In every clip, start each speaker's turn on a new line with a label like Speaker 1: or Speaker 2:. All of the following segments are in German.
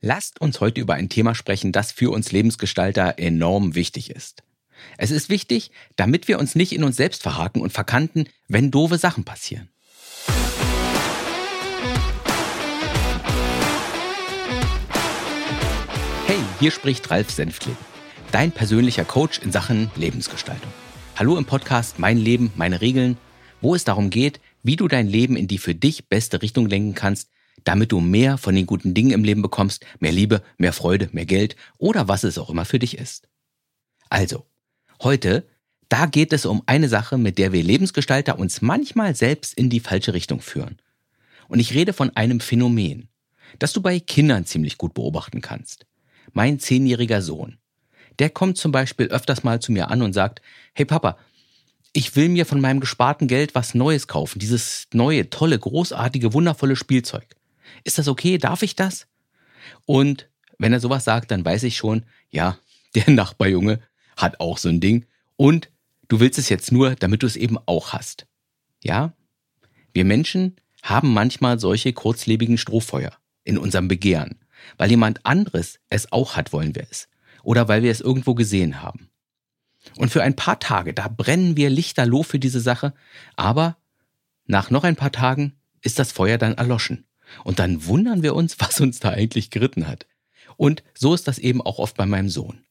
Speaker 1: Lasst uns heute über ein Thema sprechen, das für uns Lebensgestalter enorm wichtig ist. Es ist wichtig, damit wir uns nicht in uns selbst verhaken und verkanten, wenn doofe Sachen passieren. Hey, hier spricht Ralf Senftleben, dein persönlicher Coach in Sachen Lebensgestaltung. Hallo im Podcast Mein Leben, meine Regeln, wo es darum geht, wie du dein Leben in die für dich beste Richtung lenken kannst, damit du mehr von den guten Dingen im Leben bekommst, mehr Liebe, mehr Freude, mehr Geld oder was es auch immer für dich ist. Also, heute, da geht es um eine Sache, mit der wir Lebensgestalter uns manchmal selbst in die falsche Richtung führen. Und ich rede von einem Phänomen, das du bei Kindern ziemlich gut beobachten kannst. Mein zehnjähriger Sohn, der kommt zum Beispiel öfters mal zu mir an und sagt, hey Papa, ich will mir von meinem gesparten Geld was Neues kaufen, dieses neue, tolle, großartige, wundervolle Spielzeug. Ist das okay? Darf ich das? Und wenn er sowas sagt, dann weiß ich schon, ja, der Nachbarjunge hat auch so ein Ding und du willst es jetzt nur, damit du es eben auch hast. Ja? Wir Menschen haben manchmal solche kurzlebigen Strohfeuer in unserem Begehren, weil jemand anderes es auch hat, wollen wir es. Oder weil wir es irgendwo gesehen haben. Und für ein paar Tage, da brennen wir lichterloh für diese Sache, aber nach noch ein paar Tagen ist das Feuer dann erloschen. Und dann wundern wir uns, was uns da eigentlich geritten hat. Und so ist das eben auch oft bei meinem Sohn.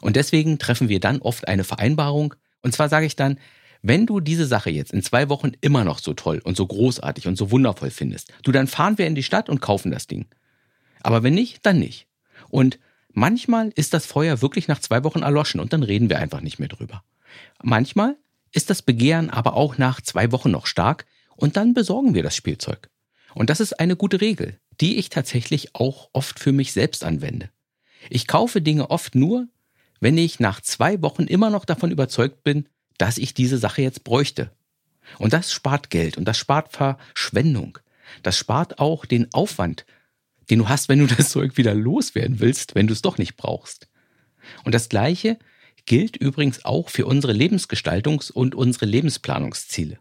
Speaker 1: Und deswegen treffen wir dann oft eine Vereinbarung. Und zwar sage ich dann, wenn du diese Sache jetzt in zwei Wochen immer noch so toll und so großartig und so wundervoll findest, du dann fahren wir in die Stadt und kaufen das Ding. Aber wenn nicht, dann nicht. Und manchmal ist das Feuer wirklich nach zwei Wochen erloschen und dann reden wir einfach nicht mehr drüber. Manchmal ist das Begehren aber auch nach zwei Wochen noch stark und dann besorgen wir das Spielzeug. Und das ist eine gute Regel, die ich tatsächlich auch oft für mich selbst anwende. Ich kaufe Dinge oft nur, wenn ich nach zwei Wochen immer noch davon überzeugt bin, dass ich diese Sache jetzt bräuchte. Und das spart Geld und das spart Verschwendung. Das spart auch den Aufwand, den du hast, wenn du das Zeug wieder loswerden willst, wenn du es doch nicht brauchst. Und das Gleiche gilt übrigens auch für unsere Lebensgestaltungs- und unsere Lebensplanungsziele.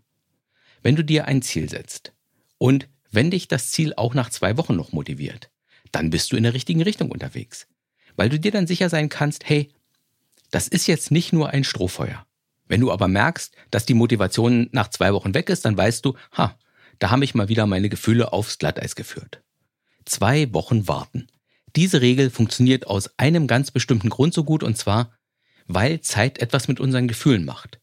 Speaker 1: Wenn du dir ein Ziel setzt und wenn dich das Ziel auch nach zwei Wochen noch motiviert, dann bist du in der richtigen Richtung unterwegs. Weil du dir dann sicher sein kannst, hey, das ist jetzt nicht nur ein Strohfeuer. Wenn du aber merkst, dass die Motivation nach zwei Wochen weg ist, dann weißt du, ha, da habe ich mal wieder meine Gefühle aufs Glatteis geführt. Zwei Wochen warten. Diese Regel funktioniert aus einem ganz bestimmten Grund so gut und zwar, weil Zeit etwas mit unseren Gefühlen macht.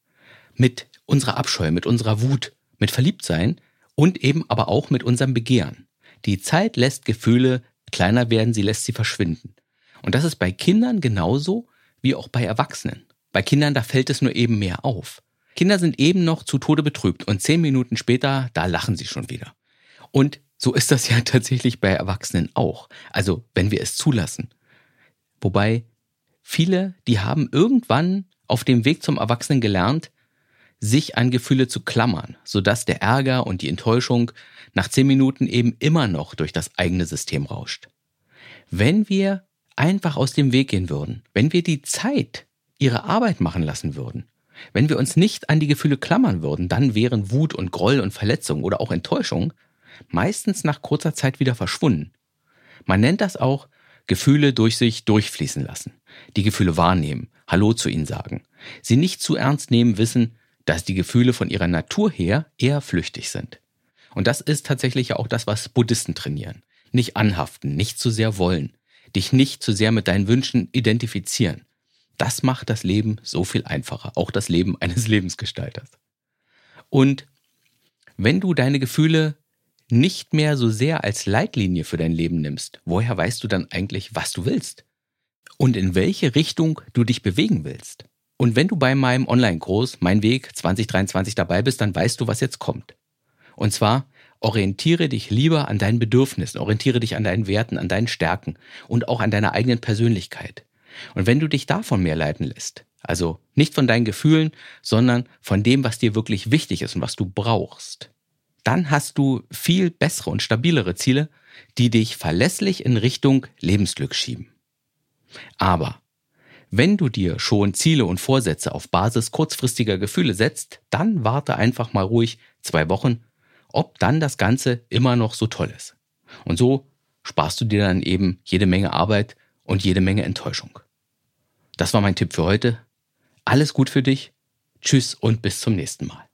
Speaker 1: Mit unserer Abscheu, mit unserer Wut, mit Verliebtsein und eben aber auch mit unserem Begehren. Die Zeit lässt Gefühle kleiner werden, sie lässt sie verschwinden. Und das ist bei Kindern genauso wie auch bei Erwachsenen. Bei Kindern, da fällt es nur eben mehr auf. Kinder sind eben noch zu Tode betrübt und zehn Minuten später, da lachen sie schon wieder. Und so ist das ja tatsächlich bei Erwachsenen auch. Also, wenn wir es zulassen. Wobei viele, die haben irgendwann auf dem Weg zum Erwachsenen gelernt, sich an Gefühle zu klammern, sodass der Ärger und die Enttäuschung nach zehn Minuten eben immer noch durch das eigene System rauscht. Wenn wir einfach aus dem Weg gehen würden, wenn wir die Zeit ihre Arbeit machen lassen würden, wenn wir uns nicht an die Gefühle klammern würden, dann wären Wut und Groll und Verletzung oder auch Enttäuschung meistens nach kurzer Zeit wieder verschwunden. Man nennt das auch Gefühle durch sich durchfließen lassen, die Gefühle wahrnehmen, Hallo zu ihnen sagen, sie nicht zu ernst nehmen, wissen, dass die Gefühle von ihrer Natur her eher flüchtig sind. Und das ist tatsächlich auch das, was Buddhisten trainieren. Nicht anhaften, nicht zu sehr wollen, dich nicht zu sehr mit deinen Wünschen identifizieren. Das macht das Leben so viel einfacher, auch das Leben eines Lebensgestalters. Und wenn du deine Gefühle nicht mehr so sehr als Leitlinie für dein Leben nimmst, woher weißt du dann eigentlich, was du willst? Und in welche Richtung du dich bewegen willst? Und wenn du bei meinem Online-Kurs Mein Weg 2023 dabei bist, dann weißt du, was jetzt kommt. Und zwar orientiere dich lieber an deinen Bedürfnissen, orientiere dich an deinen Werten, an deinen Stärken und auch an deiner eigenen Persönlichkeit. Und wenn du dich davon mehr leiten lässt, also nicht von deinen Gefühlen, sondern von dem, was dir wirklich wichtig ist und was du brauchst, dann hast du viel bessere und stabilere Ziele, die dich verlässlich in Richtung Lebensglück schieben. Aber wenn du dir schon Ziele und Vorsätze auf Basis kurzfristiger Gefühle setzt, dann warte einfach mal ruhig zwei Wochen, ob dann das Ganze immer noch so toll ist. Und so sparst du dir dann eben jede Menge Arbeit und jede Menge Enttäuschung. Das war mein Tipp für heute. Alles gut für dich. Tschüss und bis zum nächsten Mal.